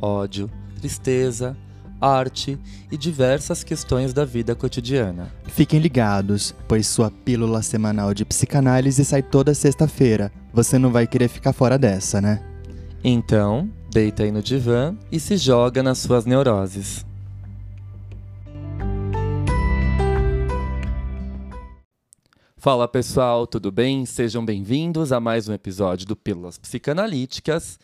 ódio, tristeza, arte e diversas questões da vida cotidiana. Fiquem ligados, pois sua pílula semanal de psicanálise sai toda sexta-feira. Você não vai querer ficar fora dessa, né? Então, deita aí no divã e se joga nas suas neuroses. Fala pessoal, tudo bem? Sejam bem-vindos a mais um episódio do Pílulas Psicanalíticas.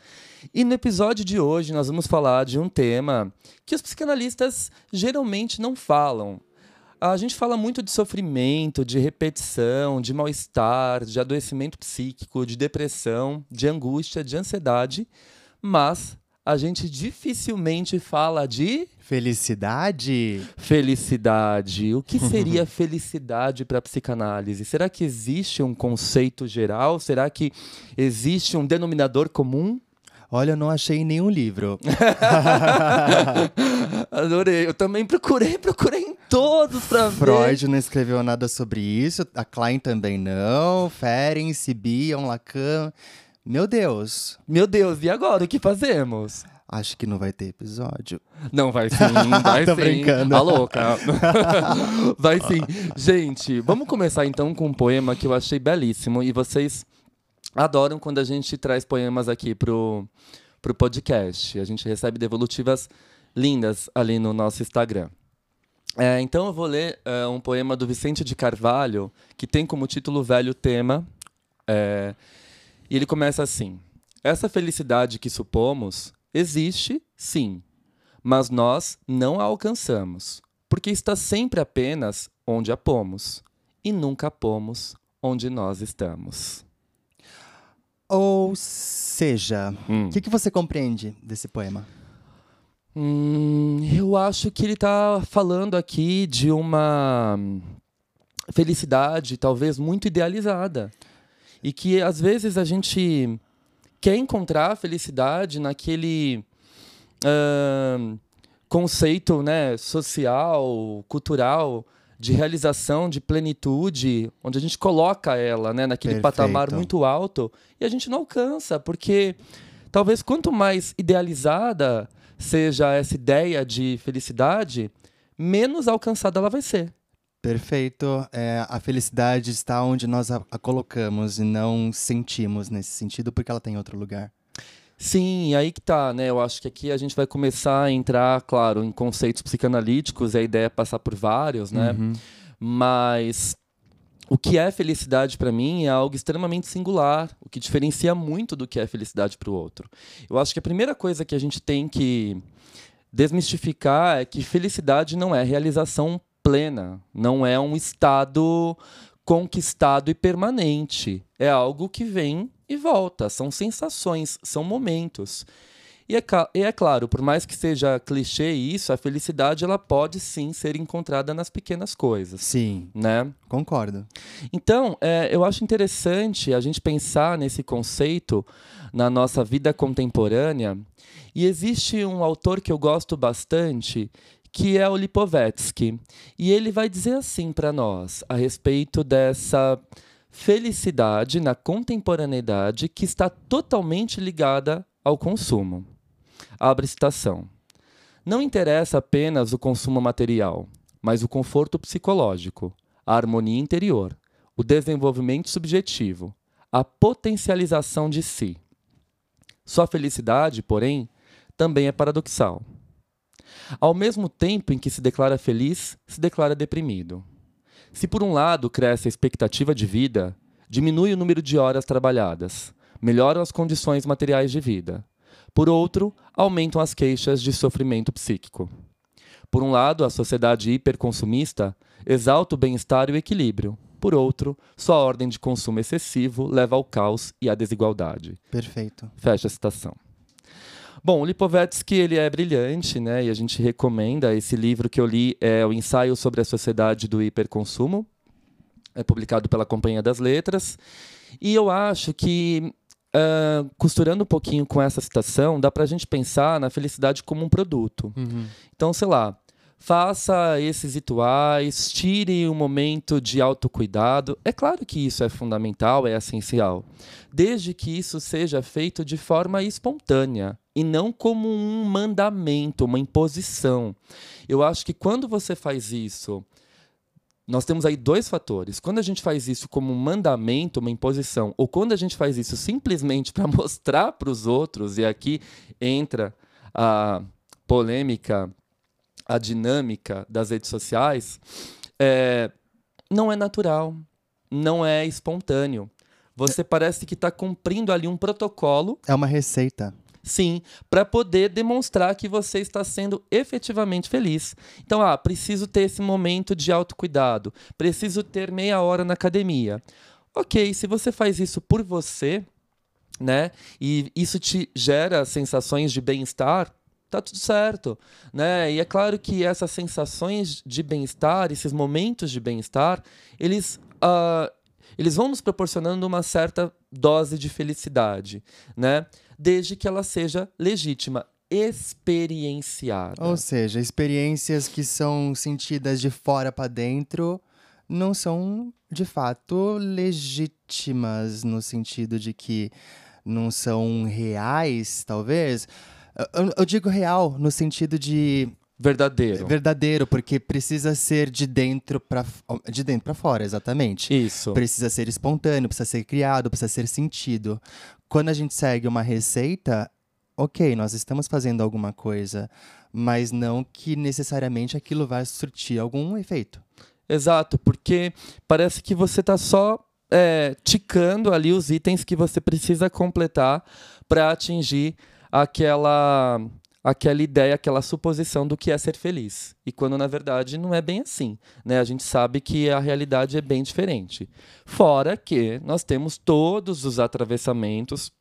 E no episódio de hoje nós vamos falar de um tema que os psicanalistas geralmente não falam. A gente fala muito de sofrimento, de repetição, de mal-estar, de adoecimento psíquico, de depressão, de angústia, de ansiedade, mas a gente dificilmente fala de Felicidade? felicidade. O que seria felicidade para a psicanálise? Será que existe um conceito geral? Será que existe um denominador comum? Olha, eu não achei nenhum livro. Adorei. Eu também procurei, procurei em todos para ver. Freud não escreveu nada sobre isso, a Klein também não, Ferenc, Bion, Lacan. Meu Deus, Meu Deus, e agora o que fazemos? acho que não vai ter episódio. Não, vai sim, vai Tô sim. brincando. Tá louca. vai sim. Gente, vamos começar então com um poema que eu achei belíssimo e vocês adoram quando a gente traz poemas aqui pro, pro podcast. A gente recebe devolutivas lindas ali no nosso Instagram. É, então eu vou ler é, um poema do Vicente de Carvalho, que tem como título Velho Tema. É, e ele começa assim: Essa felicidade que supomos existe, sim, mas nós não a alcançamos, porque está sempre apenas onde a pomos, e nunca pomos onde nós estamos. Ou seja, o Hum. que, que você compreende desse poema? Hum, eu acho que ele está falando aqui de uma felicidade talvez muito idealizada. E que às vezes a gente quer encontrar a felicidade naquele ahn, conceito né, social, cultural, de realização, de plenitude, onde a gente coloca ela né, naquele Perfeito. patamar muito alto e a gente não alcança, porque talvez quanto mais idealizada seja essa ideia de felicidade, menos alcançada ela vai ser. Perfeito. É, a felicidade está onde nós a, a colocamos e não sentimos nesse sentido, porque ela tem em outro lugar. Sim, aí que tá, né? Eu acho que aqui a gente vai começar a entrar, claro, em conceitos psicanalíticos, e a ideia é passar por vários, né? Uhum. Mas o que é felicidade para mim é algo extremamente singular, o que diferencia muito do que é felicidade para o outro. Eu acho que a primeira coisa que a gente tem que desmistificar é que felicidade não é realização plena, não é um estado conquistado e permanente. É algo que vem e volta, são sensações, são momentos. E é, e é claro, por mais que seja clichê isso, a felicidade ela pode sim ser encontrada nas pequenas coisas, Sim, né? concordo. Então, é, eu acho interessante a gente pensar nesse conceito na nossa vida contemporânea. E existe um autor que eu gosto bastante, que é o Lipovetsky. E ele vai dizer assim para nós, a respeito dessa felicidade na contemporaneidade que está totalmente ligada ao consumo. Abre citação. Não interessa apenas o consumo material, mas o conforto psicológico, a harmonia interior, o desenvolvimento subjetivo, a potencialização de si. Sua felicidade, porém, também é paradoxal. Ao mesmo tempo em que se declara feliz, se declara deprimido. Se por um lado cresce a expectativa de vida, diminui o número de horas trabalhadas, melhoram as condições materiais de vida. Por outro, aumentam as queixas de sofrimento psíquico. Por um lado, a sociedade hiperconsumista exalta o bem-estar e o equilíbrio. Por outro, sua ordem de consumo excessivo leva ao caos e à desigualdade. Perfeito. Fecha a citação. Bom, o Lipovetsky ele é brilhante, né? E a gente recomenda esse livro que eu li é o Ensaio sobre a Sociedade do Hiperconsumo, é publicado pela Companhia das Letras. E eu acho que uh, costurando um pouquinho com essa citação, dá para a gente pensar na felicidade como um produto. Uhum. Então, sei lá, faça esses rituais, tire um momento de autocuidado. É claro que isso é fundamental, é essencial, desde que isso seja feito de forma espontânea e não como um mandamento, uma imposição. Eu acho que quando você faz isso nós temos aí dois fatores. Quando a gente faz isso como um mandamento, uma imposição, ou quando a gente faz isso simplesmente para mostrar para os outros, e aqui entra a polêmica, a dinâmica das redes sociais, é, não é natural, não é espontâneo. Você parece que está cumprindo ali um protocolo. É uma receita. Sim, para poder demonstrar que você está sendo efetivamente feliz. Então, ah, preciso ter esse momento de autocuidado, preciso ter meia hora na academia. Ok, se você faz isso por você, né, e isso te gera sensações de bem-estar, tá tudo certo, né? E é claro que essas sensações de bem-estar, esses momentos de bem-estar, eles uh, eles vão nos proporcionando uma certa dose de felicidade, né? desde que ela seja legítima experienciada. Ou seja, experiências que são sentidas de fora para dentro não são de fato legítimas no sentido de que não são reais, talvez. Eu, eu digo real no sentido de verdadeiro. Verdadeiro, porque precisa ser de dentro para de dentro para fora, exatamente. Isso. Precisa ser espontâneo, precisa ser criado, precisa ser sentido. Quando a gente segue uma receita, OK, nós estamos fazendo alguma coisa, mas não que necessariamente aquilo vai surtir algum efeito. Exato, porque parece que você está só é, ticando ali os itens que você precisa completar para atingir aquela aquela ideia, aquela suposição do que é ser feliz. E quando na verdade não é bem assim. Né? A gente sabe que a realidade é bem diferente. Fora que nós temos todos os atravessamentos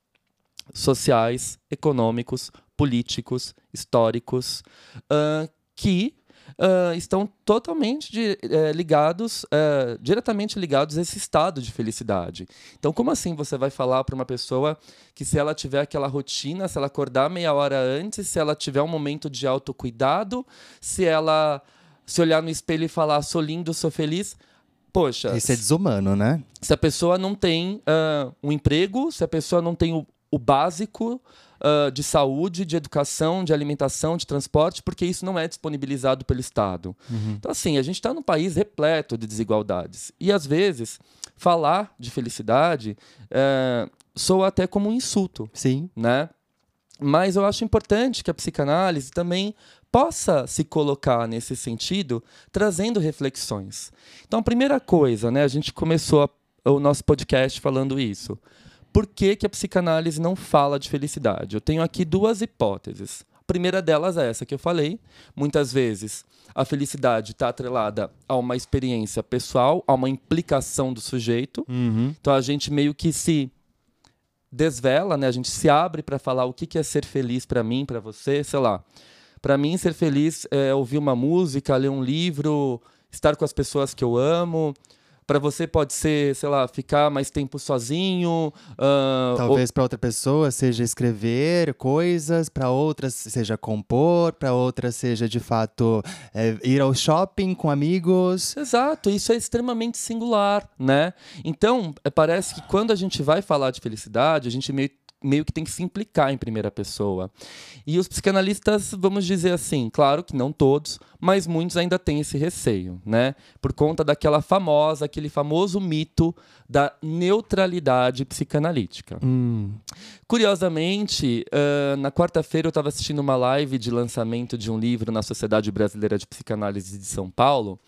sociais, econômicos, políticos, históricos, uh, que uh, estão totalmente de, uh, ligados, uh, diretamente ligados a esse estado de felicidade. Então, como assim você vai falar para uma pessoa que se ela tiver aquela rotina, se ela acordar meia hora antes, se ela tiver um momento de autocuidado, se ela se olhar no espelho e falar sou lindo, sou feliz, poxa. Isso é desumano, né? Se a pessoa não tem um emprego, se a pessoa não tem o, o básico, uh, de saúde, de educação, de alimentação, de transporte, porque isso não é disponibilizado pelo Estado. Uhum. Então, assim, a gente está num país repleto de desigualdades. E, às vezes, falar de felicidade uh, soa até como um insulto. Sim. Né? Mas eu acho importante que a psicanálise também possa se colocar nesse sentido, trazendo reflexões. Então, a primeira coisa, né, a gente começou a, o nosso podcast falando isso por que, que a psicanálise não fala de felicidade? Eu tenho aqui duas hipóteses. A primeira delas é essa que eu falei. Muitas vezes a felicidade está atrelada a uma experiência pessoal, a uma implicação do sujeito. Uhum. Então a gente meio que se desvela, né? A gente se abre para falar o que, que é ser feliz para mim, para você, sei lá. Para mim, ser feliz é ouvir uma música, ler um livro, estar com as pessoas que eu amo, para você pode ser, sei lá, ficar mais tempo sozinho. Uh, Talvez ou... para outra pessoa seja escrever coisas, para outras seja compor, para outras seja de fato é, ir ao shopping com amigos. Exato, isso é extremamente singular, né? Então, é, parece que quando a gente vai falar de felicidade, a gente meio meio que tem que se implicar em primeira pessoa. E os psicanalistas, vamos dizer assim, claro que não todos, mas muitos ainda têm esse receio, né? Por conta daquela famosa, aquele famoso mito da neutralidade psicanalítica. Hum. Curiosamente, uh, na quarta-feira eu estava assistindo uma live de lançamento de um livro na Sociedade Brasileira de Psicanálise de São Paulo,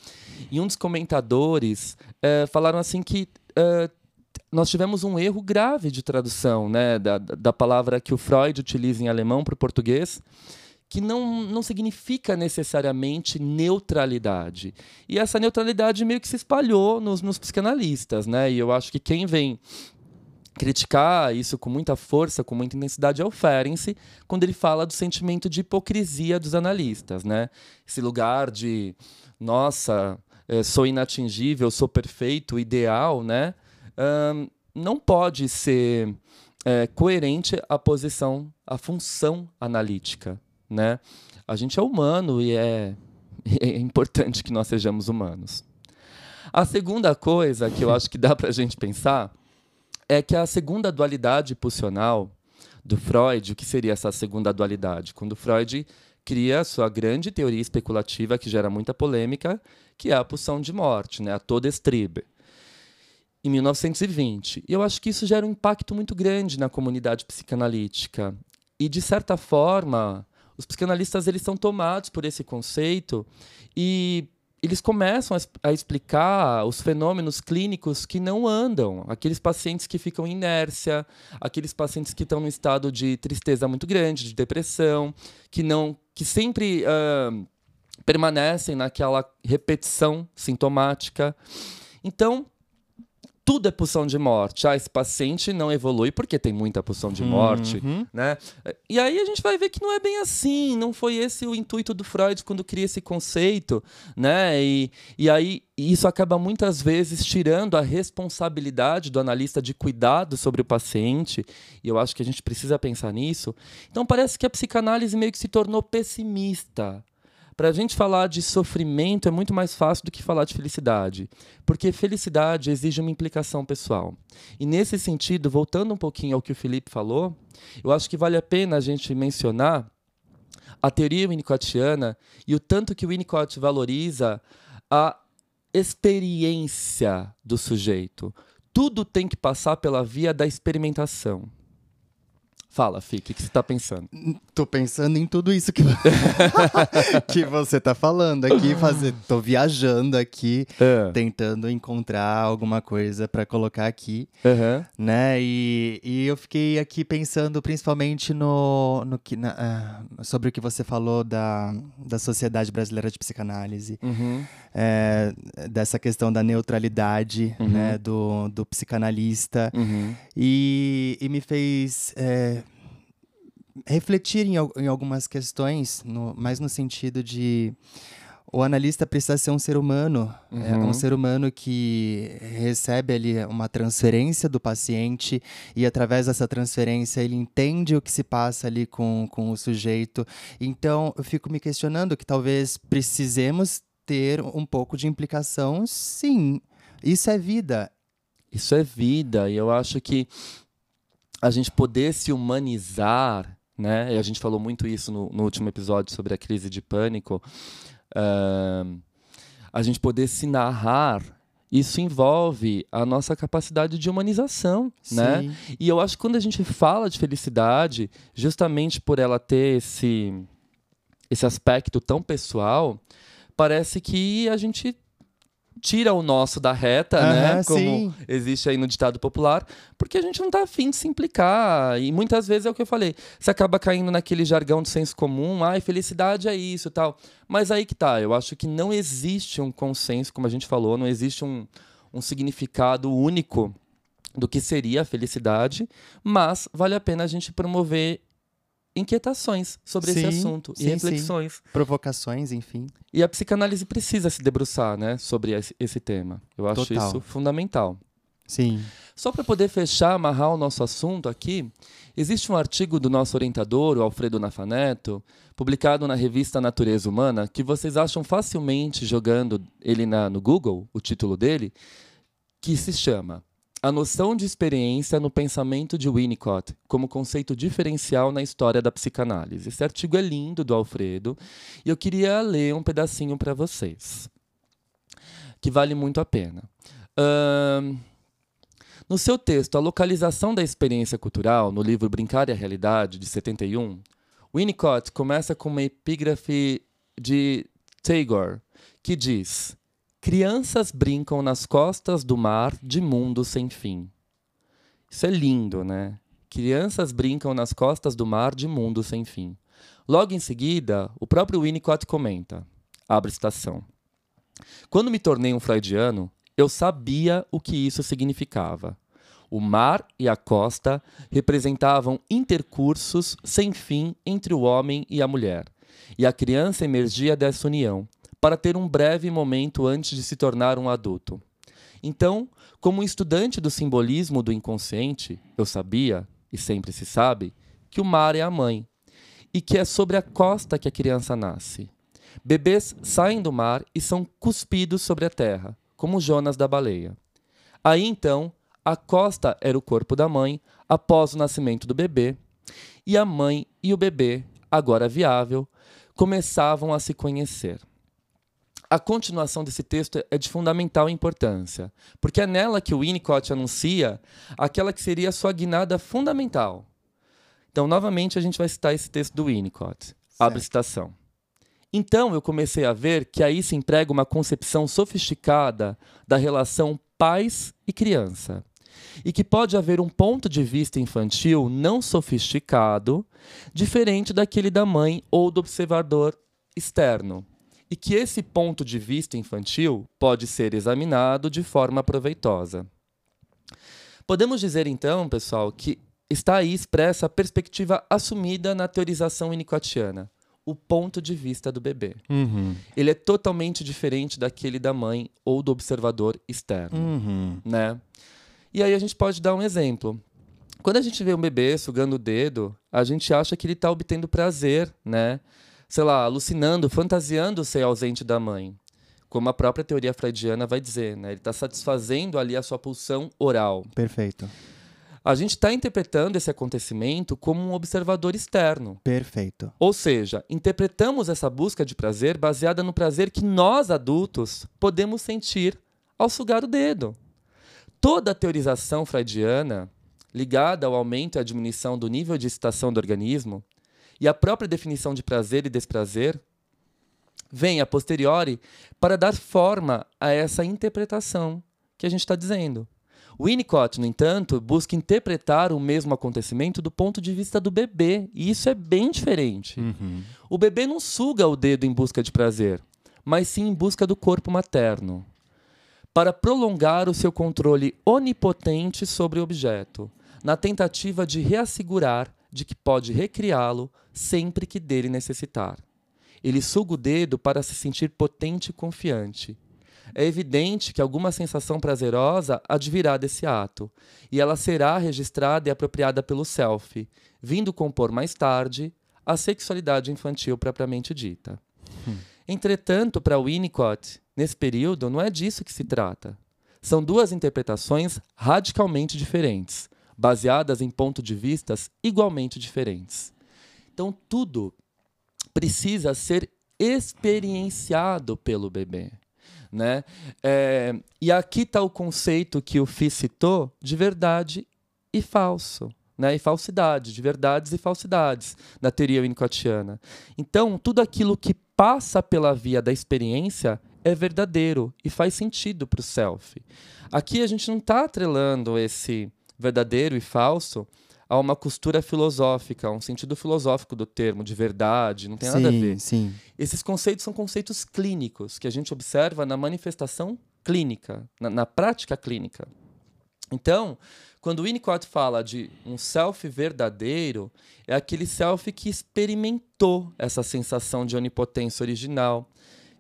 e um dos comentadores uh, falaram assim que uh, nós tivemos um erro grave de tradução né, da, da palavra que o Freud utiliza em alemão para o português, que não, não significa necessariamente neutralidade. E essa neutralidade meio que se espalhou nos, nos psicanalistas. Né? E eu acho que quem vem criticar isso com muita força, com muita intensidade, é o Ferenczi, quando ele fala do sentimento de hipocrisia dos analistas, né? Esse lugar de, nossa, eh, sou inatingível, sou perfeito, ideal, né? Não pode ser é, coerente a posição, a função analítica, né? A gente é humano e é, é importante que nós sejamos humanos. A segunda coisa que eu acho que dá para a gente pensar é que a segunda dualidade pulsional do Freud, o que seria essa segunda dualidade? Quando Freud cria a sua grande teoria especulativa que gera muita polêmica, que é a pulsão de morte, né? a Todestriebe, em 1920. E eu acho que isso gera um impacto muito grande na comunidade psicanalítica. E, de certa forma, os psicanalistas eles são tomados por esse conceito e eles começam a, a, explicar os fenômenos clínicos que não andam, aqueles pacientes que ficam em inércia, aqueles pacientes que estão no estado de tristeza muito grande, de depressão, que não, que sempre uh, permanecem naquela repetição sintomática. Então, tudo é pulsão de morte. Ah, esse paciente não evolui porque tem muita pulsão de morte, uhum. né? E aí a gente vai ver que não é bem assim, não foi esse o intuito do Freud quando cria esse conceito, né? E, e aí isso acaba muitas vezes tirando a responsabilidade do analista de cuidado sobre o paciente, e eu acho que a gente precisa pensar nisso. Então parece que a psicanálise meio que se tornou pessimista, para a gente falar de sofrimento é muito mais fácil do que falar de felicidade, porque felicidade exige uma implicação pessoal. E nesse sentido, voltando um pouquinho ao que o Felipe falou, eu acho que vale a pena a gente mencionar a teoria winnicottiana e o tanto que o Winnicott valoriza a experiência do sujeito. Tudo tem que passar pela via da experimentação. Fala, Fih, o que, que você está pensando? Tô pensando em tudo isso que, que você tá falando aqui. Fazer... Tô viajando aqui, é. tentando encontrar alguma coisa para colocar aqui. Uhum. Né? E, e eu fiquei aqui pensando principalmente no, no que, na, uh, sobre o que você falou da, da Sociedade Brasileira de Psicanálise. Uhum. É, dessa questão da neutralidade uhum. né, do, do psicanalista. Uhum. E, e me fez. É, refletir em, em algumas questões, no, mais no sentido de o analista precisa ser um ser humano, uhum. é um ser humano que recebe ali uma transferência do paciente e através dessa transferência ele entende o que se passa ali com, com o sujeito. Então eu fico me questionando que talvez precisemos ter um pouco de implicação, sim. Isso é vida. Isso é vida, e eu acho que a gente poder se humanizar né? E a gente falou muito isso no, no último episódio sobre a crise de pânico. Uh, a gente poder se narrar isso envolve a nossa capacidade de humanização, né? Sim. né? E eu acho que quando a gente fala de felicidade, justamente por ela ter esse esse aspecto tão pessoal, parece que a gente tira o nosso da reta, uhum, né? Como sim. existe aí no ditado popular, porque a gente não tá afim de se implicar. E muitas vezes é o que eu falei. Você acaba caindo naquele jargão do senso comum, ai, felicidade é isso tal. Mas aí que tá, eu acho que não existe um consenso, como a gente falou, não existe um, um significado único do que seria a felicidade, mas vale a pena a gente promover inquietações sobre sim, esse assunto sim, e reflexões. Sim. Provocações, enfim. E a psicanálise precisa se debruçar né, sobre esse, esse tema. Eu acho Total. isso fundamental. Sim. Só para poder fechar, amarrar o nosso assunto aqui, existe um artigo do nosso orientador, o Alfredo Nafaneto, publicado na revista Natureza Humana, que vocês acham facilmente jogando ele na, no Google, o título dele, que se chama a noção de experiência no pensamento de Winnicott como conceito diferencial na história da psicanálise. Esse artigo é lindo do Alfredo e eu queria ler um pedacinho para vocês, que vale muito a pena. No seu texto A Localização da Experiência Cultural, no livro Brincar e a Realidade, de 71, Winnicott começa com uma epígrafe de Tagore, que diz Crianças brincam nas costas do mar de mundo sem fim. Isso é lindo, né? Crianças brincam nas costas do mar de mundo sem fim. Logo em seguida, o próprio Winnicott comenta, abre citação. Quando me tornei um freudiano, eu sabia o que isso significava. O mar e a costa representavam intercursos sem fim entre o homem e a mulher, e a criança emergia dessa união, para ter um breve momento antes de se tornar um adulto. Então, como estudante do simbolismo do inconsciente, eu sabia, e sempre se sabe, que o mar é a mãe, e que é sobre a costa que a criança nasce. Bebês saem do mar e são cuspidos sobre a terra, como Jonas da baleia. Aí então, a costa era o corpo da mãe após o nascimento do bebê, e a mãe e o bebê, agora viável, começavam a se conhecer. A continuação desse texto é de fundamental importância, porque é nela que o Winnicott anuncia aquela que seria a sua guinada fundamental. Então, novamente, a gente vai citar esse texto do Winnicott. Abre citação. Então eu comecei a ver que aí se emprega uma concepção sofisticada da relação pais e criança. E que pode haver um ponto de vista infantil não sofisticado, diferente daquele da mãe ou do observador externo. E que esse ponto de vista infantil pode ser examinado de forma proveitosa. Podemos dizer então, pessoal, que está aí expressa a perspectiva assumida na teorização winnicottiana o ponto de vista do bebê. Uhum. Ele é totalmente diferente daquele da mãe ou do observador externo, Uhum. né? E aí a gente pode dar um exemplo. Quando a gente vê um bebê sugando o dedo, a gente acha que ele está obtendo prazer, né? Sei lá, alucinando, fantasiando ser ausente da mãe. Como a própria teoria freudiana vai dizer, né? Ele está satisfazendo ali a sua pulsão oral. Perfeito. A gente está interpretando esse acontecimento como um observador externo. Perfeito. Ou seja, interpretamos essa busca de prazer baseada no prazer que nós adultos podemos sentir ao sugar o dedo. Toda a teorização freudiana, ligada ao aumento e à diminuição do nível de excitação do organismo, e a própria definição de prazer e desprazer, vem a posteriori para dar forma a essa interpretação que a gente está dizendo. Winnicott, no entanto, busca interpretar o mesmo acontecimento do ponto de vista do bebê, e isso é bem diferente. Uhum. O bebê não suga o dedo em busca de prazer, mas sim em busca do corpo materno, para prolongar o seu controle onipotente sobre o objeto, na tentativa de reassegurar de que pode recriá-lo sempre que dele necessitar. Ele suga o dedo para se sentir potente e confiante. É evidente que alguma sensação prazerosa advirá desse ato, e ela será registrada e apropriada pelo self, vindo compor mais tarde a sexualidade infantil propriamente dita. Entretanto, para Winnicott, nesse período, não é disso que se trata. São duas interpretações radicalmente diferentes, baseadas em pontos de vistas igualmente diferentes. Então, tudo precisa ser experienciado pelo bebê. Né? É, e aqui está o conceito que o Fi citou de verdade e falso. Né, e falsidade, de verdades e falsidades, na teoria winnicottiana. Então, tudo aquilo que passa pela via da experiência é verdadeiro e faz sentido para o self. Aqui a gente não está atrelando esse verdadeiro e falso a uma costura filosófica, a um sentido filosófico do termo, de verdade, não tem nada a ver. Sim, sim. Esses conceitos são conceitos clínicos que a gente observa na manifestação clínica, na, na prática clínica. Então, quando Winnicott fala de um self verdadeiro, é aquele self que experimentou essa sensação de onipotência original,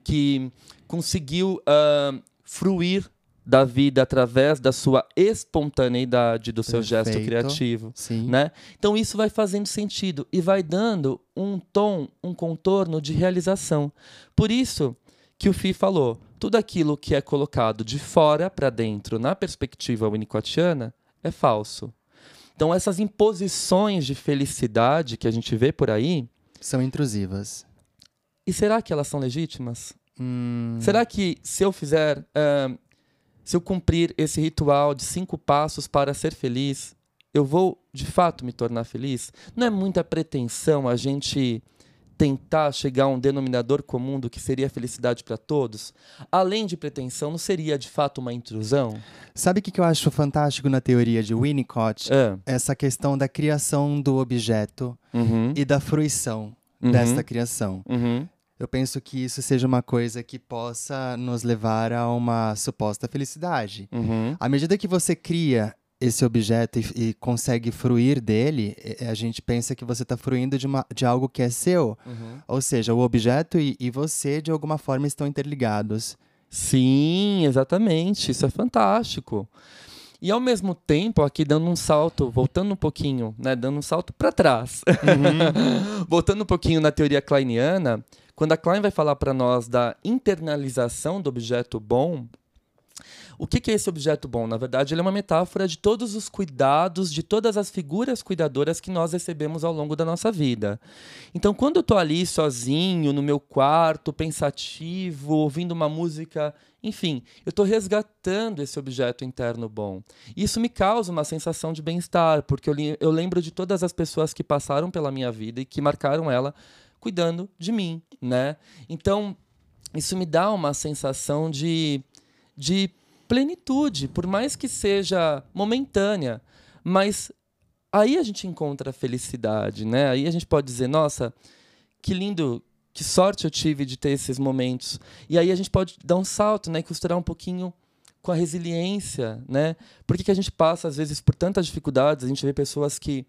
que conseguiu ah, fruir da vida através da sua espontaneidade, do seu gesto Perfeito. criativo Sim. né? Então isso vai fazendo sentido e vai dando um tom, um contorno de realização. Por isso que o Fi falou, tudo aquilo que é colocado de fora para dentro na perspectiva winnicottiana é falso. Então essas imposições de felicidade que a gente vê por aí, São intrusivas. e será que elas são legítimas? Hum, Será que se eu fizer, ah, se eu cumprir esse ritual de cinco passos para ser feliz, eu vou de fato me tornar feliz? Não é muita pretensão a gente tentar chegar a um denominador comum do que seria felicidade para todos? Além de pretensão, não seria de fato uma intrusão? Sabe o que eu acho fantástico na teoria de Winnicott? É. Essa questão da criação do objeto Uhum. e da fruição Uhum. desta criação. Uhum. Eu penso que isso seja uma coisa que possa nos levar a uma suposta felicidade. Uhum. À medida que você cria esse objeto e, e, consegue fruir dele, a gente pensa que você está fruindo de, uma, de algo que é seu. Uhum. Ou seja, o objeto e, e você, de alguma forma, estão interligados. Sim, exatamente. Isso é fantástico. E ao mesmo tempo, aqui dando um salto, voltando um pouquinho, né, dando um salto para trás, uhum. voltando um pouquinho na teoria kleiniana, quando a Klein vai falar para nós da internalização do objeto bom, o que, é esse objeto bom? Na verdade, ele é uma metáfora de todos os cuidados, de todas as figuras cuidadoras que nós recebemos ao longo da nossa vida. Então, quando eu estou ali sozinho, no meu quarto, pensativo, ouvindo uma música, enfim, eu estou resgatando esse objeto interno bom. Isso me causa uma sensação de bem-estar, porque eu lembro de todas as pessoas que passaram pela minha vida e que marcaram ela cuidando de mim, né? Então, isso me dá uma sensação de, de plenitude, por mais que seja momentânea, mas aí a gente encontra a felicidade, né? Aí a gente pode dizer, nossa, que lindo, que sorte eu tive de ter esses momentos. E aí a gente pode dar um salto, né, e costurar um pouquinho com a resiliência, né? Por que, que a gente passa às vezes por tantas dificuldades? A gente vê pessoas que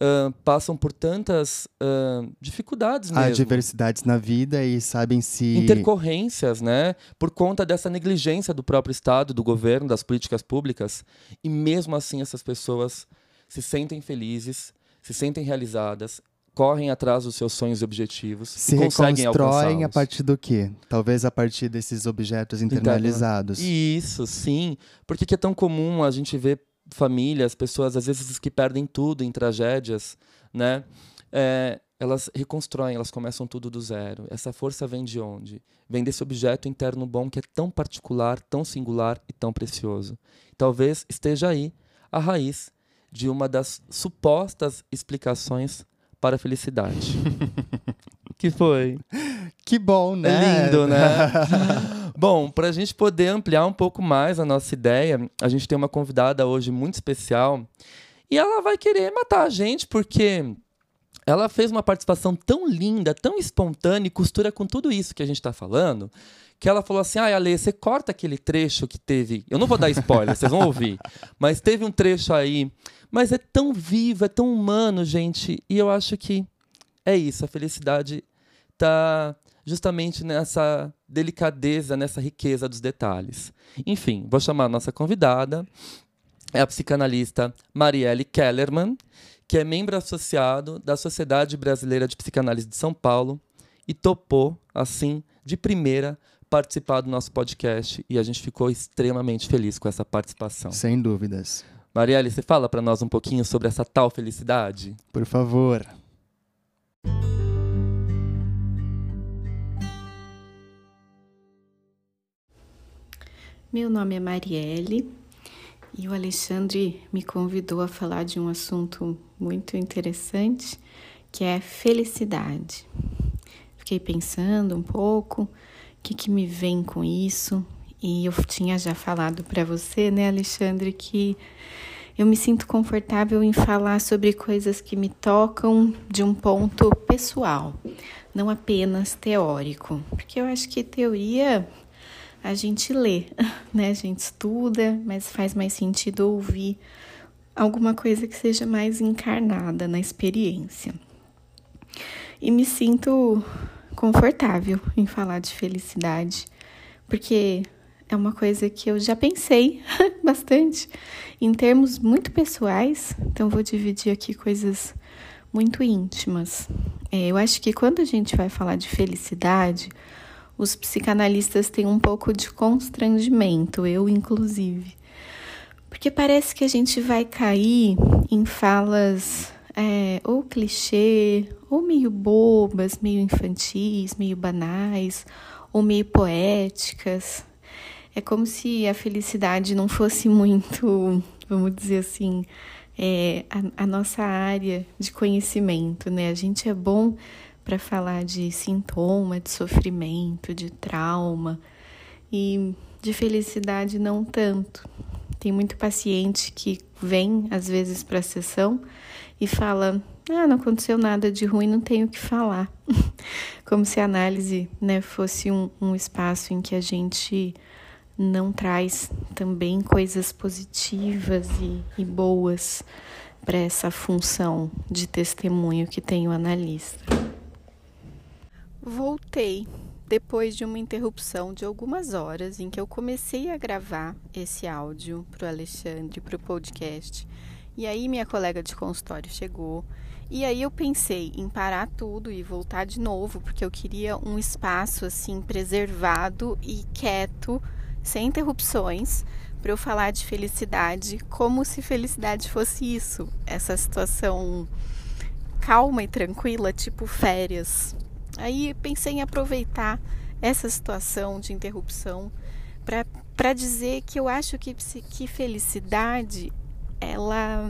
uh, passam por tantas uh, dificuldades mesmo. Adversidades na vida e sabem se... Intercorrências, né? Por conta dessa negligência do próprio Estado, do governo, das políticas públicas. E mesmo assim essas pessoas se sentem felizes, se sentem realizadas, correm atrás dos seus sonhos e objetivos se e conseguem reconstroem a partir do quê? Talvez a partir desses objetos internalizados. Isso, sim. Por que é tão comum a gente ver famílias, pessoas às vezes que perdem tudo em tragédias, né? É, elas reconstroem, elas começam tudo do zero. Essa força vem de onde? Vem desse objeto interno bom que é tão particular, tão singular e tão precioso. Talvez esteja aí a raiz de uma das supostas explicações para a felicidade. que foi? Que bom, né? É lindo, né? Bom, para a gente poder ampliar um pouco mais a nossa ideia, a gente tem uma convidada hoje muito especial e ela vai querer matar a gente porque ela fez uma participação tão linda, tão espontânea e costura com tudo isso que a gente está falando, que ela falou assim: ah, Ale, você corta aquele trecho que teve. Eu não vou dar spoiler, vocês vão ouvir. Mas teve um trecho aí. Mas é tão vivo, é tão humano, gente. E eu acho que é isso. A felicidade tá justamente nessa delicadeza, nessa riqueza dos detalhes. Enfim, vou chamar a nossa convidada, é a psicanalista Marielle Kellerman, que é membro associado da Sociedade Brasileira de Psicanálise de São Paulo e topou, assim, de primeira, participar do nosso podcast e a gente ficou extremamente feliz com essa participação. Sem dúvidas. Marielle, você fala para nós um pouquinho sobre essa tal felicidade? Por favor. Meu nome é Marielle e o Alexandre me convidou a falar de um assunto muito interessante que é felicidade. Fiquei pensando um pouco o que, que me vem com isso e eu tinha já falado para você, né, Alexandre, que eu me sinto confortável em falar sobre coisas que me tocam de um ponto pessoal, não apenas teórico, porque eu acho que teoria a gente lê, né? A gente estuda, mas faz mais sentido ouvir alguma coisa que seja mais encarnada na experiência. E me sinto confortável em falar de felicidade, porque é uma coisa que eu já pensei bastante em termos muito pessoais, então vou dividir aqui coisas muito íntimas. É, eu acho que quando a gente vai falar de felicidade, os psicanalistas têm um pouco de constrangimento, eu inclusive. Porque parece que a gente vai cair em falas é, ou clichê, ou meio bobas, meio infantis, meio banais, ou meio poéticas. É como se a felicidade não fosse muito, vamos dizer assim, é, a, a nossa área de conhecimento, né? A gente é bom para falar de sintoma, de sofrimento, de trauma e de felicidade não tanto. Tem muito paciente que vem às vezes para a sessão e fala: "Ah, não aconteceu nada de ruim, não tenho o que falar". Como se a análise, né, fosse um, um espaço em que a gente não traz também coisas positivas e, e boas para essa função de testemunho que tem o analista. Voltei depois de uma interrupção de algumas horas em que eu comecei a gravar esse áudio para o Alexandre, para o podcast. E aí minha colega de consultório chegou. E aí eu pensei em parar tudo e voltar de novo, porque eu queria um espaço assim preservado e quieto, sem interrupções, para eu falar de felicidade, como se felicidade fosse isso, essa situação calma e tranquila, tipo férias. Aí pensei em aproveitar essa situação de interrupção para dizer que eu acho que, que felicidade ela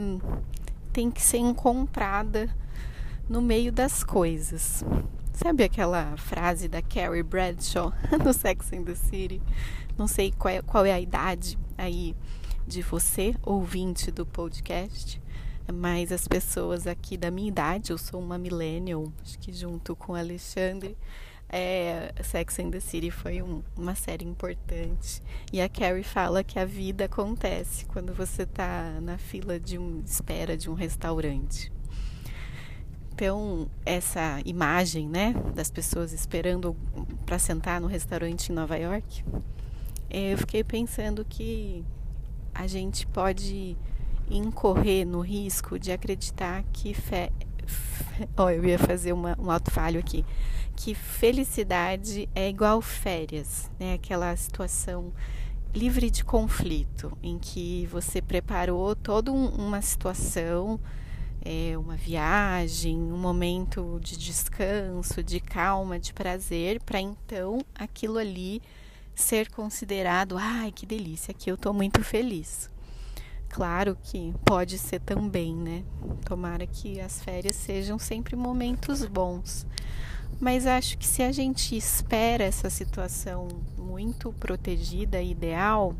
tem que ser encontrada no meio das coisas. Sabe aquela frase da Carrie Bradshaw no Sex and the City? Não sei qual é, qual é a idade aí de você, ouvinte do podcast, mas as pessoas aqui da minha idade, eu sou uma millennial, acho que junto com Alexandre, é, Sex and the City foi um, uma série importante. E a Carrie fala que a vida acontece quando você está na fila de um, espera de um restaurante. Então, essa imagem, né, das pessoas esperando para sentar no restaurante em Nova York, eu fiquei pensando que a gente pode incorrer no risco de acreditar que fé. Oh, eu ia fazer uma, um alto falho aqui. Que felicidade é igual férias, né? Aquela situação livre de conflito, em que você preparou toda um, uma situação, é, uma viagem, um momento de descanso, de calma, de prazer, para então aquilo ali ser considerado, ai, que delícia, aqui eu estou muito feliz. Claro que pode ser também, né? Tomara que as férias sejam sempre momentos bons. Mas acho que se a gente espera essa situação muito protegida e ideal,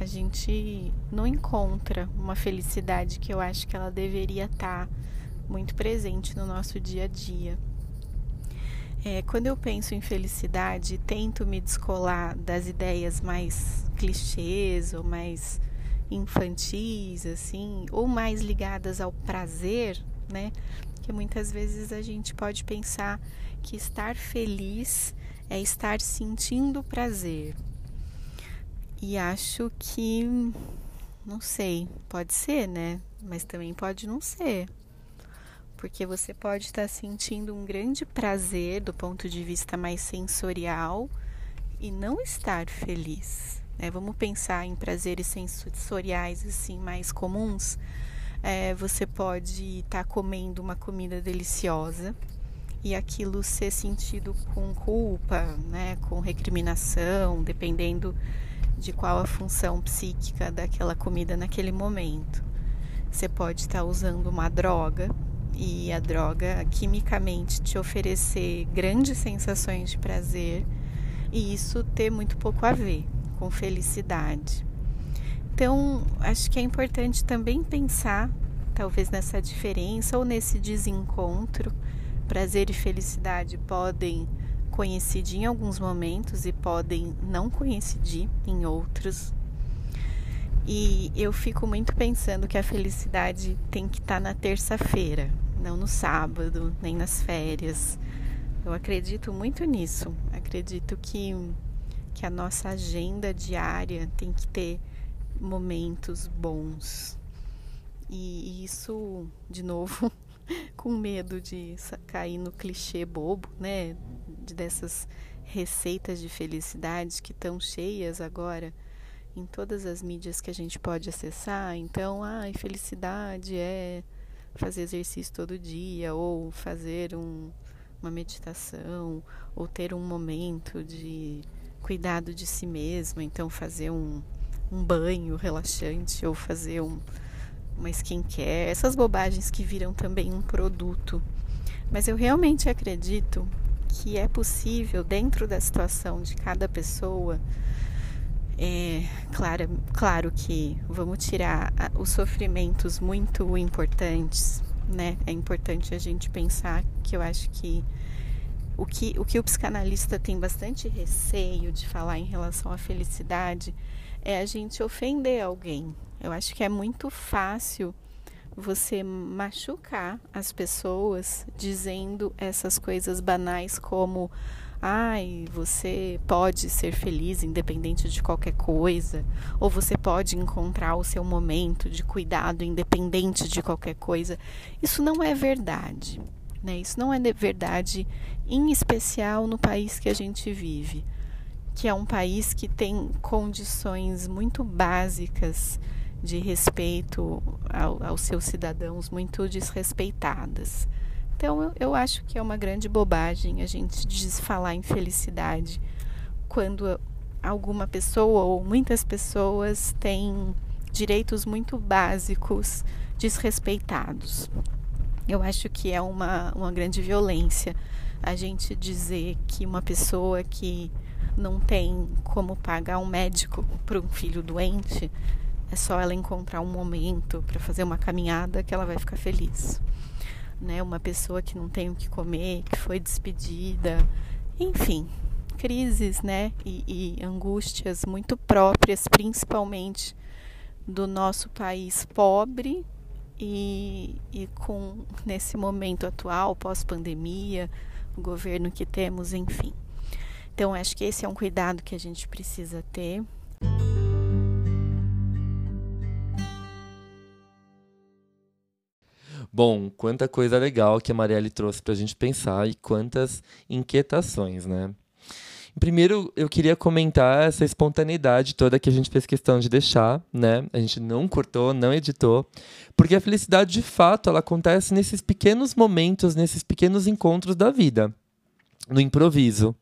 a gente não encontra uma felicidade que eu acho que ela deveria estar muito presente no nosso dia a dia. É, quando eu penso em felicidade, tento me descolar das ideias mais clichês ou mais infantis, assim, ou mais ligadas ao prazer, né? Que muitas vezes a gente pode pensar que estar feliz é estar sentindo prazer. E acho que, não sei, pode ser, né? Mas também pode não ser porque você pode estar sentindo um grande prazer do ponto de vista mais sensorial e não estar feliz. Né? Vamos pensar em prazeres sensoriais assim mais comuns. É, você pode estar comendo uma comida deliciosa e aquilo ser sentido com culpa, né, com recriminação, dependendo de qual a função psíquica daquela comida naquele momento. Você pode estar usando uma droga e a droga quimicamente te oferecer grandes sensações de prazer e isso ter muito pouco a ver com felicidade. Então, acho que é importante também pensar, talvez nessa diferença ou nesse desencontro. Prazer e felicidade podem coincidir em alguns momentos e podem não coincidir em outros. E eu fico muito pensando que a felicidade tem que estar tá na terça-feira, não no sábado, nem nas férias. Eu acredito muito nisso. Acredito que, que a nossa agenda diária tem que ter momentos bons. E isso, de novo, com medo de cair no clichê bobo, né? De dessas receitas de felicidade que estão cheias agora em todas as mídias que a gente pode acessar. Então, ai, ah, felicidade é fazer exercício todo dia, ou fazer um, uma meditação, ou ter um momento de cuidado de si mesmo, então fazer um, um banho relaxante, ou fazer um, uma skincare, essas bobagens que viram também um produto. Mas eu realmente acredito que é possível, dentro da situação de cada pessoa, é, claro, claro que vamos tirar os sofrimentos muito importantes, né? É importante a gente pensar que eu acho que o que, o que o psicanalista tem bastante receio de falar em relação à felicidade é a gente ofender alguém. Eu acho que é muito fácil você machucar as pessoas dizendo essas coisas banais como ai, você pode ser feliz independente de qualquer coisa, ou você pode encontrar o seu momento de cuidado independente de qualquer coisa. Isso não é verdade. Né? Isso não é verdade, em especial no país que a gente vive, que é um país que tem condições muito básicas de respeito ao, aos seus cidadãos muito desrespeitadas. Então, eu, eu acho que é uma grande bobagem a gente falar em felicidade quando alguma pessoa ou muitas pessoas têm direitos muito básicos desrespeitados. Eu acho que é uma, uma grande violência a gente dizer que uma pessoa que não tem como pagar um médico para um filho doente, é só ela encontrar um momento para fazer uma caminhada que ela vai ficar feliz. Né? Uma pessoa que não tem o que comer, que foi despedida, enfim, crises, né? E, e angústias muito próprias, principalmente do nosso país pobre e, e com nesse momento atual, pós-pandemia, o governo que temos, enfim. Então, acho que esse é um cuidado que a gente precisa ter. Bom, quanta coisa legal que a Marielle trouxe para a gente pensar e quantas inquietações, né? Primeiro, eu queria comentar essa espontaneidade toda que a gente fez questão de deixar, né? A gente não cortou, não editou, porque a felicidade, de fato, ela acontece nesses pequenos momentos, nesses pequenos encontros da vida, no improviso.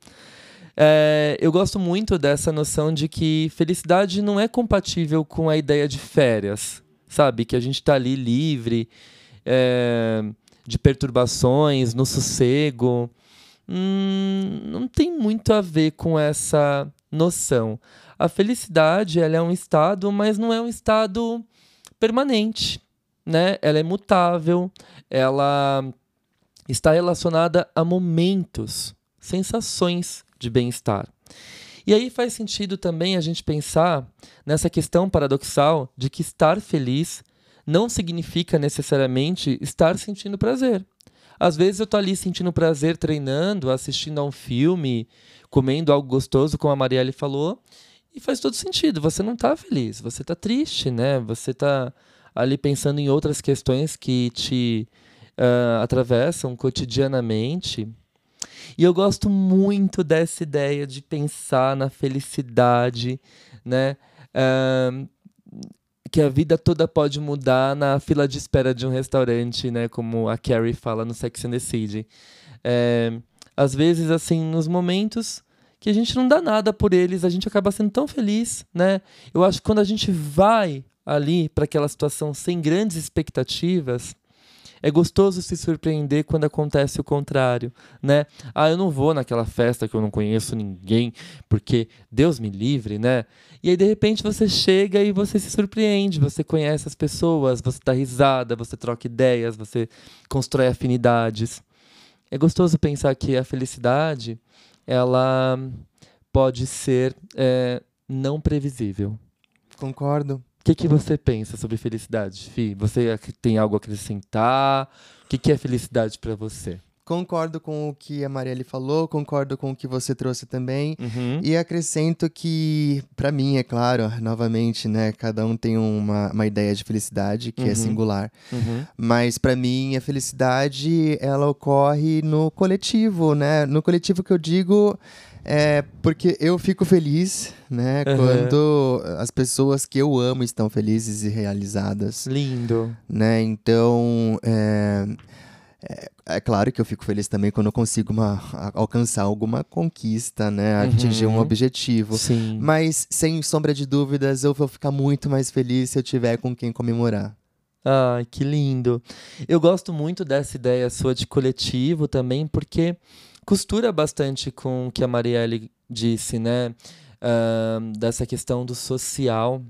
É, eu gosto muito dessa noção de que felicidade não é compatível com a ideia de férias, sabe? Que a gente está ali livre é, de perturbações, no sossego hum, não tem muito a ver com essa noção. A felicidade ela é um estado, mas não é um estado permanente, né? Ela é mutável, ela está relacionada a momentos, sensações de bem-estar. E aí faz sentido também a gente pensar nessa questão paradoxal de que estar feliz não significa necessariamente estar sentindo prazer. Às vezes eu tô ali sentindo prazer treinando, assistindo a um filme, comendo algo gostoso, como a Marielle falou, e faz todo sentido. Você não está feliz, você está triste, né? Você está ali pensando em outras questões que te uh, atravessam cotidianamente. E eu gosto muito dessa ideia de pensar na felicidade, né? Uh, que a vida toda pode mudar na fila de espera de um restaurante, né? Como a Carrie fala no Sex and the City. É, às vezes, assim, nos momentos que a gente não dá nada por eles, a gente acaba sendo tão feliz, né? Eu acho que quando a gente vai ali para aquela situação sem grandes expectativas, é gostoso se surpreender quando acontece o contrário, né? Ah, eu não vou naquela festa que eu não conheço ninguém, porque Deus me livre, né? E aí de repente você chega e você se surpreende, você conhece as pessoas, você dá risada, você troca ideias, você constrói afinidades. É gostoso pensar que a felicidade, ela pode ser é, não previsível. Concordo. O que, que você pensa sobre felicidade, Fi? Você tem algo a acrescentar? O que, que é felicidade para você? Concordo com o que a Marielle falou, concordo com o que você trouxe também. Uhum. E acrescento que, para mim, é claro, novamente, né? Cada um tem uma, uma ideia de felicidade que é uhum. é singular. Uhum. Mas para mim, a felicidade, ela ocorre no coletivo, né? No coletivo que eu digo é porque eu fico feliz, né, uhum. quando as pessoas que eu amo estão felizes e realizadas. Lindo. Né? Então, é, é, é, claro que eu fico feliz também quando eu consigo uma, alcançar alguma conquista, né? Uhum. Atingir um objetivo. Sim. Mas, sem sombra de dúvidas, eu vou ficar muito mais feliz se eu tiver com quem comemorar. Ai, que lindo. Eu gosto muito dessa ideia sua de coletivo também, porque costura bastante com o que a Marielle disse, né? Uh, dessa questão do social,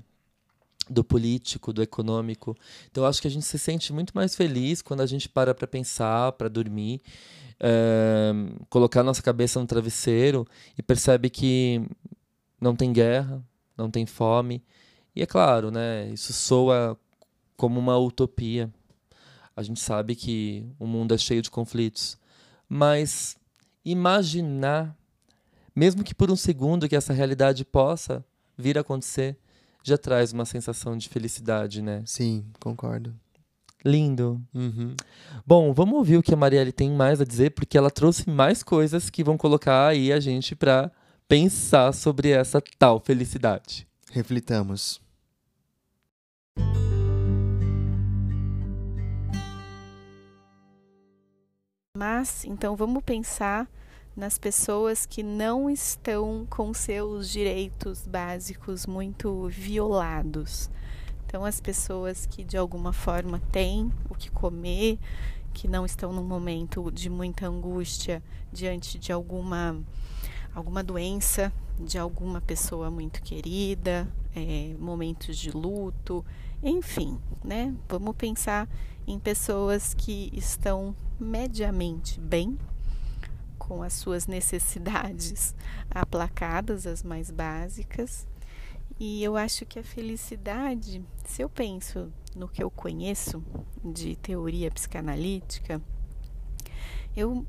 do político, do econômico. Então, acho que a gente se sente muito mais feliz quando a gente para para pensar, para dormir. é, colocar nossa cabeça no travesseiro e percebe que não tem guerra, não tem fome. E é claro, né, isso soa como uma utopia. A gente sabe que o mundo é cheio de conflitos, mas imaginar, mesmo que por um segundo que essa realidade possa vir a acontecer, já traz uma sensação de felicidade, né? Sim, concordo. Lindo. Uhum. Bom, vamos ouvir o que a Marielle tem mais a dizer, porque ela trouxe mais coisas que vão colocar aí a gente para pensar sobre essa tal felicidade. Reflitamos. Mas, então, vamos pensar nas pessoas que não estão com seus direitos básicos muito violados. Então, as pessoas que de alguma forma têm o que comer, que não estão num momento de muita angústia diante de alguma alguma doença de alguma pessoa muito querida, é, momentos de luto, enfim, né? Vamos pensar em pessoas que estão mediamente bem, com as suas necessidades aplacadas, as mais básicas. E eu acho que a felicidade, se eu penso no que eu conheço de teoria psicanalítica, eu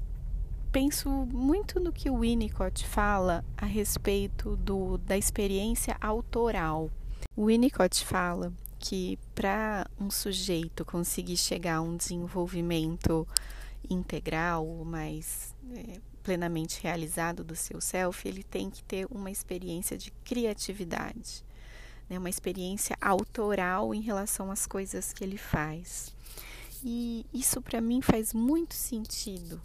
penso muito no que o Winnicott fala a respeito do, da experiência autoral. O Winnicott fala que para um sujeito conseguir chegar a um desenvolvimento integral, mais é, plenamente realizado do seu self, ele tem que ter uma experiência de criatividade, né? uma experiência autoral em relação às coisas que ele faz. E isso para mim faz muito sentido,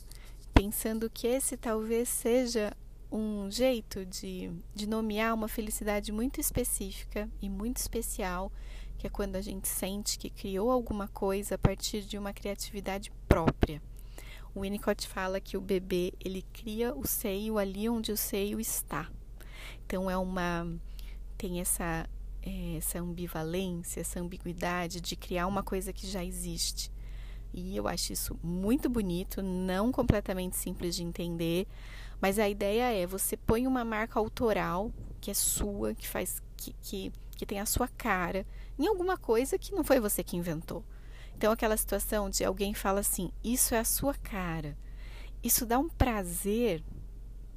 pensando que esse talvez seja um jeito de, de nomear uma felicidade muito específica e muito especial, que é quando a gente sente que criou alguma coisa a partir de uma criatividade própria. O Winnicott fala que o bebê ele cria o seio ali onde o seio está. Então é uma tem essa é, essa ambivalência, essa ambiguidade de criar uma coisa que já existe. E eu acho isso muito bonito, não completamente simples de entender, mas a ideia é você põe uma marca autoral que é sua, que faz que, que, que tem a sua cara em alguma coisa que não foi você que inventou. Então, aquela situação de alguém fala assim: Isso é a sua cara. Isso dá um prazer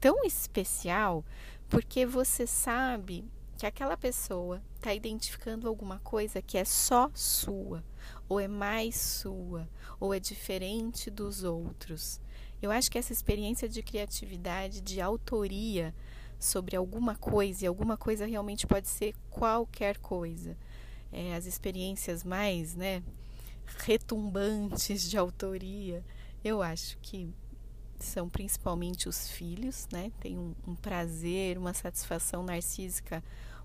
tão especial porque você sabe que aquela pessoa está identificando alguma coisa que é só sua, ou é mais sua, ou é diferente dos outros. Eu acho que essa experiência de criatividade, de autoria sobre alguma coisa, e alguma coisa realmente pode ser qualquer coisa. É, as experiências mais, né? retumbantes de autoria, eu acho que são principalmente os filhos, né? Tem um, um prazer, uma satisfação narcísica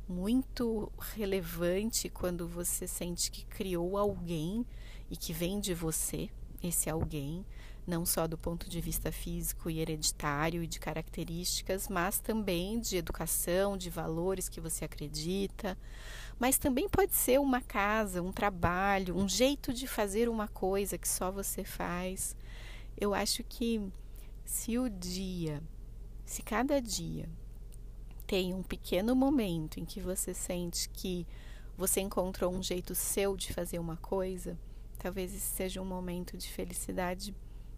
muito relevante quando você sente que criou alguém e que vem de você, esse alguém, não só do ponto de vista físico e hereditário e de características, mas também de educação, de valores que você acredita. Mas também pode ser uma casa, um trabalho, um jeito de fazer uma coisa que só você faz. Eu acho que se o dia, se cada dia tem um pequeno momento em que você sente que você encontrou um jeito seu de fazer uma coisa, talvez esse seja um momento de felicidade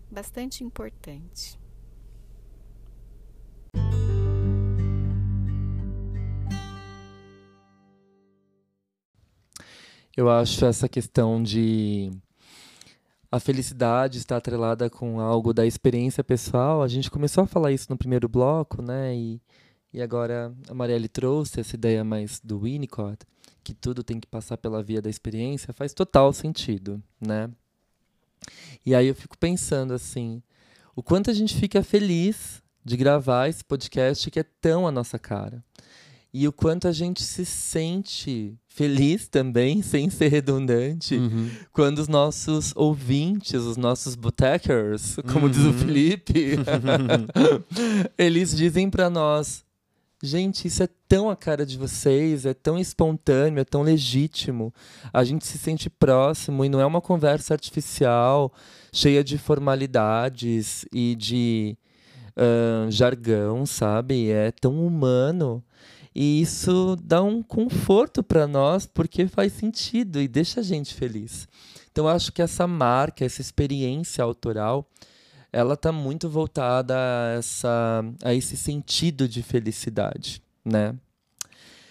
bastante importante. Eu acho essa questão de a felicidade estar atrelada com algo da experiência pessoal. A gente começou a falar isso no primeiro bloco, né? E, e agora a Marielle trouxe essa ideia mais do Winnicott, que tudo tem que passar pela via da experiência, faz total sentido, né? E aí eu fico pensando assim, o quanto a gente fica feliz de gravar esse podcast que é tão a nossa cara. E o quanto a gente se sente feliz também, sem ser redundante, uhum. quando os nossos ouvintes, os nossos botecers, como uhum. diz o uhum. Felipe, eles dizem para nós: Gente, isso é tão a cara de vocês, é tão espontâneo, é tão legítimo. A gente se sente próximo e não é uma conversa artificial, cheia de formalidades e de uh, jargão, sabe? É tão humano. E isso dá um conforto para nós porque faz sentido e deixa a gente feliz. Então eu acho que essa marca, essa experiência autoral, ela está muito voltada a, essa, a esse sentido de felicidade, né?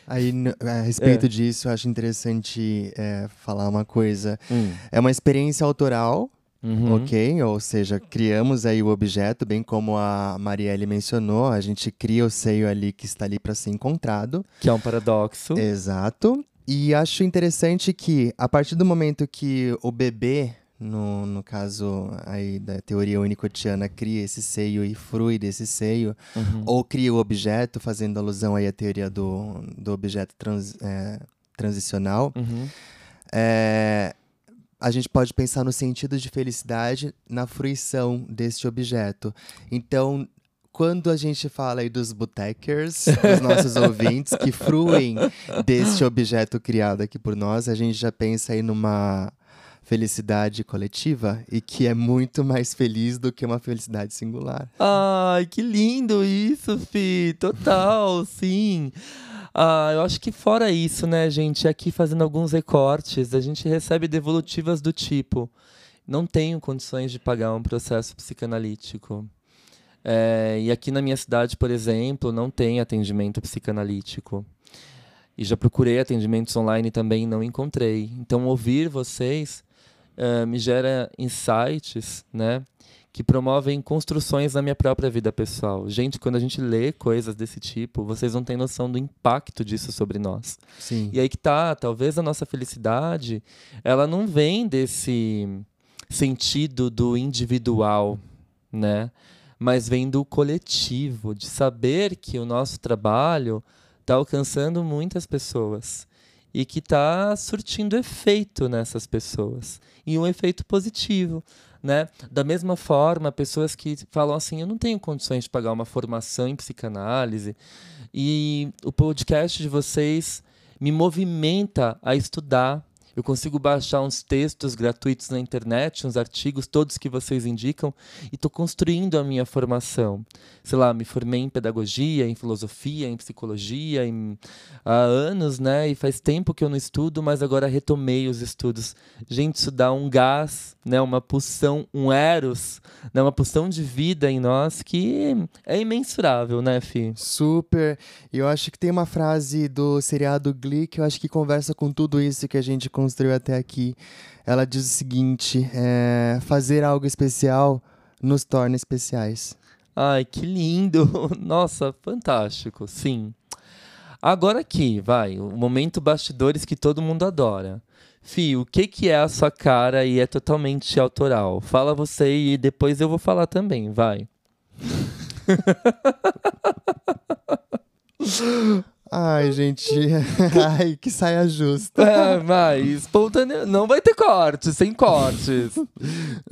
Aí, a respeito é. disso, eu acho interessante é, falar uma coisa. Hum. É uma experiência autoral, Uhum. ok? Ou seja, criamos aí o objeto, bem como a Marielle mencionou, a gente cria o seio ali que está ali para ser encontrado. Que é um paradoxo. Exato. E acho interessante que, a partir do momento que o bebê, no, no caso aí da teoria unicotiana, cria esse seio e frui desse seio, Uhum. ou cria o objeto, fazendo alusão aí à teoria do, do objeto trans, é, transicional, Uhum. é, a gente pode pensar no sentido de felicidade na fruição deste objeto. Então, quando a gente fala aí dos botecers, dos nossos ouvintes, que fruem deste objeto criado aqui por nós, a gente já pensa aí numa felicidade coletiva e que é muito mais feliz do que uma felicidade singular. Ai, que lindo isso, Fi. Total, sim. Ah, eu acho que fora isso, né, gente, aqui fazendo alguns recortes, a gente recebe devolutivas do tipo: não tenho condições de pagar um processo psicanalítico. É, e aqui na minha cidade, por exemplo, não tem atendimento psicanalítico. E já procurei atendimentos online também não encontrei. Então, ouvir vocês eh, me gera insights, né? Que promovem construções na minha própria vida pessoal. Gente, quando a gente lê coisas desse tipo, vocês não têm noção do impacto disso sobre nós. Sim. E aí que tá, talvez a nossa felicidade, ela não vem desse sentido do individual, né? Mas vem do coletivo, de saber que o nosso trabalho está alcançando muitas pessoas e que está surtindo efeito nessas pessoas e um efeito positivo, né? Da mesma forma, pessoas que falam assim, eu não tenho condições de pagar uma formação em psicanálise e o podcast de vocês me movimenta a estudar. Eu consigo baixar uns textos gratuitos na internet, uns artigos, todos que vocês indicam, e estou construindo a minha formação. Sei lá, me formei em pedagogia, em filosofia, em psicologia, em, há anos, né? E faz tempo que eu não estudo, mas agora retomei os estudos. Gente, isso dá um gás, né? Uma pulsão, um eros, né? uma pulsão de vida em nós que é imensurável, né, Fi? Super. E eu acho que tem uma frase do seriado Glee que eu acho que conversa com tudo isso que a gente construiu até aqui. Ela diz o seguinte: é, fazer algo especial nos torna especiais. Ai, que lindo! Nossa, fantástico, sim. Agora aqui, vai, o momento bastidores que todo mundo adora. Fi, o que, que é a sua cara e é totalmente autoral? Fala você e depois eu vou falar também, vai. Ai, gente. Ai, que saia justa. É, vai, espontâneo. Não vai ter cortes, sem cortes.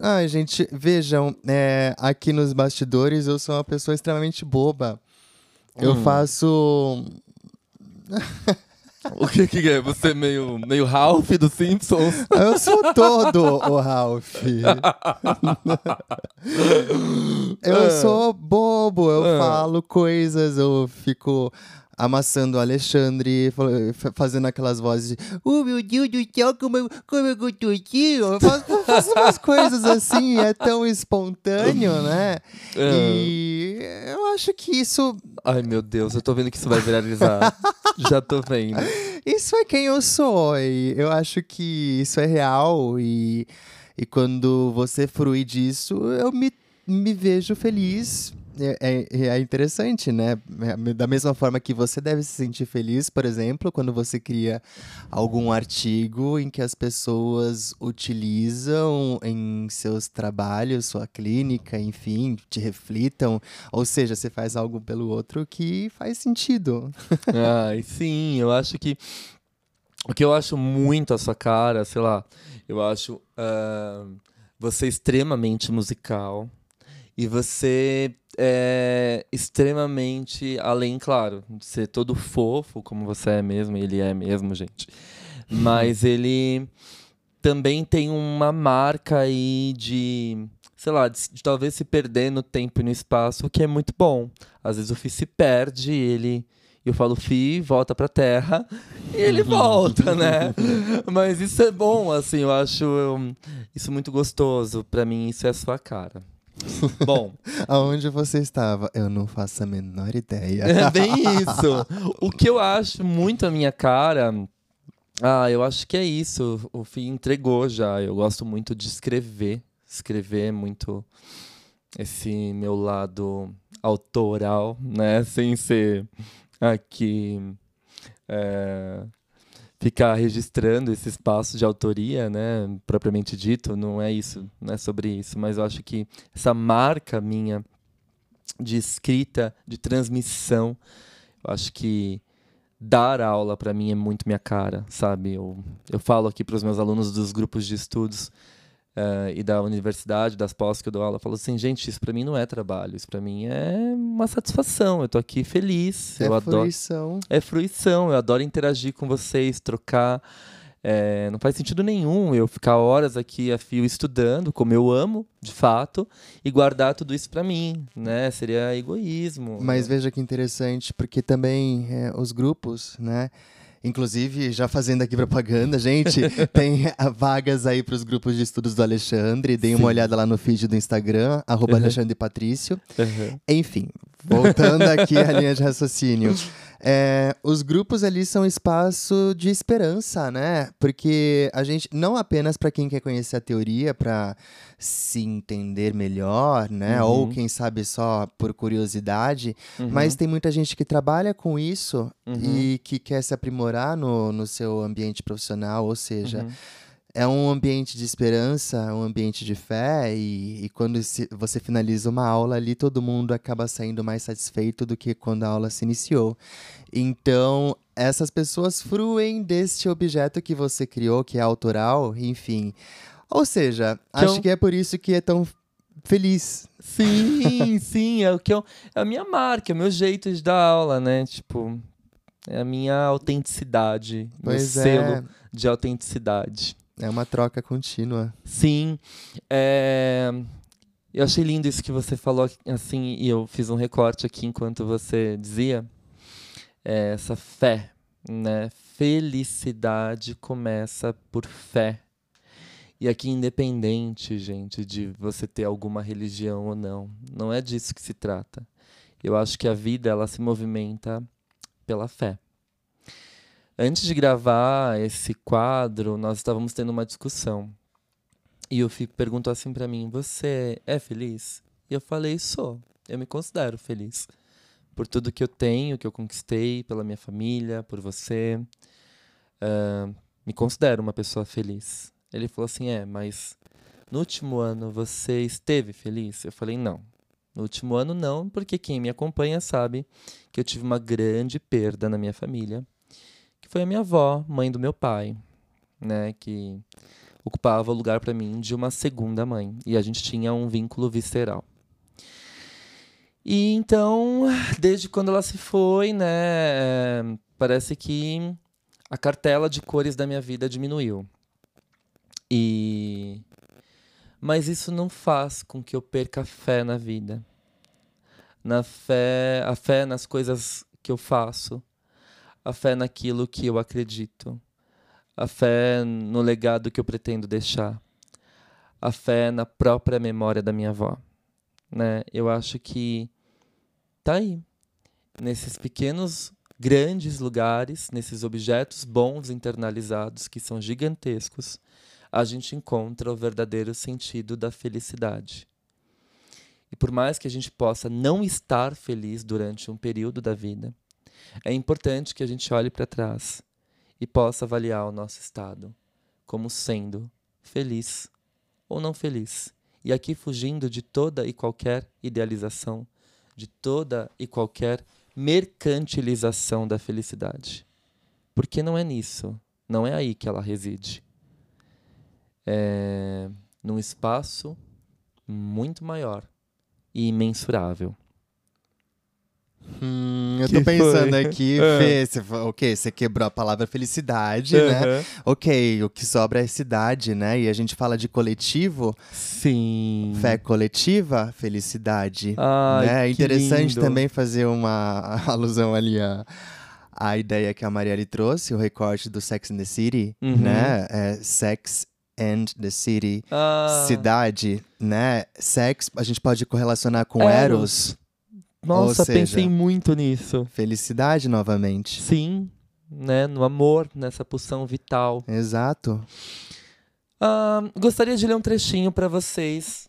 Ai, gente, vejam, é, aqui nos bastidores eu sou uma pessoa extremamente boba. Eu Hum. faço. O que, que é? Você é meio, meio Ralph dos Simpsons? Eu sou todo o Ralph. eu Ah. sou bobo, eu Ah. falo coisas, eu fico amassando o Alexandre, fazendo aquelas vozes de Oh meu Deus do céu, como eu, como eu aqui. Eu faço, eu faço umas coisas assim, é tão espontâneo, né? Ah. E eu acho que isso, Ai, meu Deus, eu tô vendo que isso vai viralizar. Já tô vendo. isso é quem eu sou. E eu acho que isso é real. E, e quando você frui disso, eu me, me vejo feliz. É, é, é interessante, né? É, Da mesma forma que você deve se sentir feliz, por exemplo, quando você cria algum artigo em que as pessoas utilizam em seus trabalhos, sua clínica, enfim, te reflitam. Ou seja, você faz algo pelo outro que faz sentido. Ai, sim, eu acho que. O que eu acho muito a sua cara, sei lá, eu acho ah, você extremamente musical E você é extremamente, além, claro, de ser todo fofo, como você é mesmo, ele é mesmo, gente. Mas ele também tem uma marca aí de, sei lá, de, de, talvez se perder no tempo e no espaço, o que é muito bom. Às vezes o Fi se perde, ele eu falo Fi, volta pra terra, e ele uhum. volta, né? Mas isso é bom, assim, eu acho eu, isso muito gostoso. Para mim, isso é a sua cara. Bom. Aonde você estava? Eu não faço a menor ideia. É bem isso. O que eu acho muito a minha cara. Ah, eu acho que é isso. O fim entregou já. Eu gosto muito de escrever. Escrever é muito esse meu lado autoral, né? Sem ser aqui. É, ficar registrando esse espaço de autoria, né, propriamente dito, não é isso, não é sobre isso, mas eu acho que essa marca minha de escrita, de transmissão, eu acho que dar aula para mim é muito minha cara, sabe? Eu, eu falo aqui para os meus alunos dos grupos de estudos uh, e da universidade, das pós que eu dou aula, eu falo assim, gente, isso para mim não é trabalho, isso para mim é uma satisfação. Eu tô aqui feliz. É eu fruição. Adoro, é fruição. Eu adoro interagir com vocês, trocar. É, não faz sentido nenhum eu ficar horas aqui a fio estudando, como eu amo, de fato, e guardar tudo isso para mim, né? Seria egoísmo. Mas veja que interessante, porque também é, os grupos, né? Inclusive, já fazendo aqui propaganda, gente, tem vagas aí para os grupos de estudos do Alexandre. Deem uma olhada lá no feed do Instagram, arroba uhum. Alexandre Patrício. Uhum. Enfim, voltando aqui à linha de raciocínio. É, os grupos ali são espaço de esperança, né? Porque a gente, não apenas para quem quer conhecer a teoria, para se entender melhor, né? Uhum. Ou quem sabe só por curiosidade, uhum. mas tem muita gente que trabalha com isso uhum. e que quer se aprimorar no, no seu ambiente profissional, ou seja uhum é um ambiente de esperança, um ambiente de fé, e, e quando se, você finaliza uma aula ali, todo mundo acaba saindo mais satisfeito do que quando a aula se iniciou. Então, essas pessoas fruem deste objeto que você criou, que é autoral, enfim. Ou seja, que acho que é por isso que é tão feliz. Sim, sim, é o que eu, é a minha marca, é o meu jeito de dar aula, né? Tipo, é a minha autenticidade, pois meu é. selo de autenticidade. É uma troca contínua. Sim. É... Eu achei lindo isso que você falou, assim, e eu fiz um recorte aqui enquanto você dizia. É essa fé, né? Felicidade começa por fé. E aqui, independente, gente, de você ter alguma religião ou não, não é disso que se trata. Eu acho que a vida, ela se movimenta pela fé. Antes de gravar esse quadro, nós estávamos tendo uma discussão. E o Fico perguntou assim para mim: Você é feliz? E eu falei: Sou. Eu me considero feliz. Por tudo que eu tenho, que eu conquistei, pela minha família, por você. Uh, me considero uma pessoa feliz. Ele falou assim: É, mas no último ano você esteve feliz? Eu falei: Não. No último ano, não, porque quem me acompanha sabe que eu tive uma grande perda na minha família que foi a minha avó, mãe do meu pai, né, que ocupava o lugar para mim de uma segunda mãe, e a gente tinha um vínculo visceral. E então, desde quando ela se foi, né, parece que a cartela de cores da minha vida diminuiu. E mas isso não faz com que eu perca a fé na vida. Na fé, a fé nas coisas que eu faço, a fé naquilo que eu acredito, a fé no legado que eu pretendo deixar, a fé na própria memória da minha avó. Né? Eu acho que tá aí, nesses pequenos, grandes lugares, nesses objetos bons internalizados que são gigantescos, a gente encontra o verdadeiro sentido da felicidade. E por mais que a gente possa não estar feliz durante um período da vida, é importante que a gente olhe para trás e possa avaliar o nosso estado como sendo feliz ou não feliz. E aqui fugindo de toda e qualquer idealização, de toda e qualquer mercantilização da felicidade. Porque não é nisso, não é aí que ela reside. É num espaço muito maior e imensurável. Hum, eu Que tô pensando foi? aqui, Ah. Fê, você, ok, você quebrou a palavra felicidade, né? Aham. Ok, o que sobra é cidade, né? E a gente fala de coletivo, Sim. fé coletiva, felicidade. Ai, né? É interessante lindo. também fazer uma alusão ali a, a ideia que a Marielle trouxe, o recorte do Sex and the City, Uhum. né? É Sex and the City, Ah, cidade, né? Sex, a gente pode correlacionar com Eros. Eros, Nossa, seja- pensei muito nisso. felicidade novamente. Sim, né? No amor, nessa pulsão vital. Exato. Ah, gostaria de ler um trechinho para vocês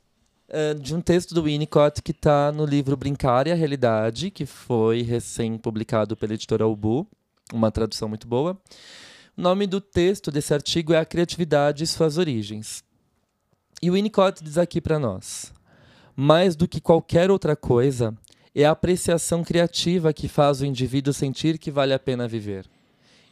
ah, de um texto do Winnicott que está no livro Brincar e a Realidade, que foi recém-publicado pela editora Ubu, uma tradução muito boa. O nome do texto desse artigo é A Criatividade e Suas Origens. E o Winnicott diz aqui para nós: mais do que qualquer outra coisa, é a apreciação criativa que faz o indivíduo sentir que vale a pena viver.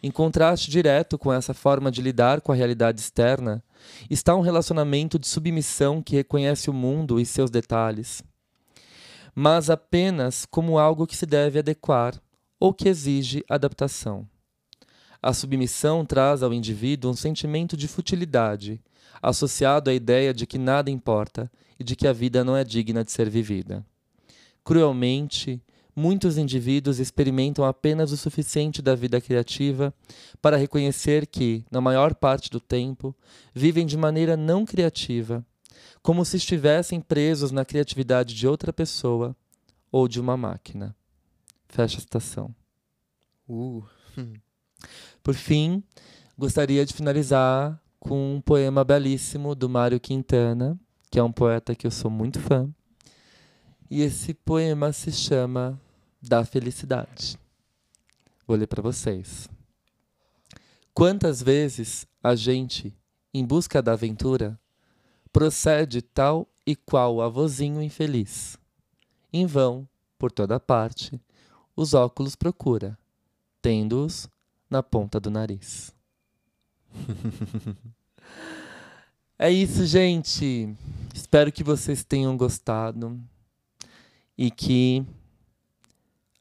Em contraste direto com essa forma de lidar com a realidade externa, está um relacionamento de submissão que reconhece o mundo e seus detalhes, mas apenas como algo que se deve adequar ou que exige adaptação. A submissão traz ao indivíduo um sentimento de futilidade, associado à ideia de que nada importa e de que a vida não é digna de ser vivida. Cruelmente, muitos indivíduos experimentam apenas o suficiente da vida criativa para reconhecer que, na maior parte do tempo, vivem de maneira não criativa, como se estivessem presos na criatividade de outra pessoa ou de uma máquina. Fecha a citação. Uh, Por fim, gostaria de finalizar com um poema belíssimo do Mário Quintana, que é um poeta que eu sou muito fã. E esse poema se chama Da Felicidade. Vou ler para vocês. Quantas vezes a gente, em busca da aventura, procede tal e qual avozinho infeliz. Em vão, por toda parte, os óculos procura, tendo-os na ponta do nariz. é isso, gente. Espero que vocês tenham gostado e que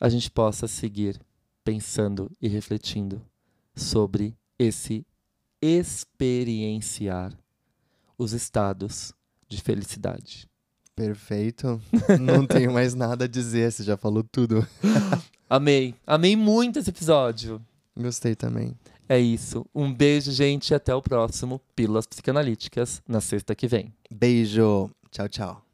a gente possa seguir pensando e refletindo sobre esse experienciar os estados de felicidade. perfeito. Não tenho mais nada a dizer, você já falou tudo. Amei, amei muito esse episódio. Gostei também. É isso. Um beijo, gente, e até o próximo Pílulas Psicanalíticas na sexta que vem. Beijo. Tchau, tchau.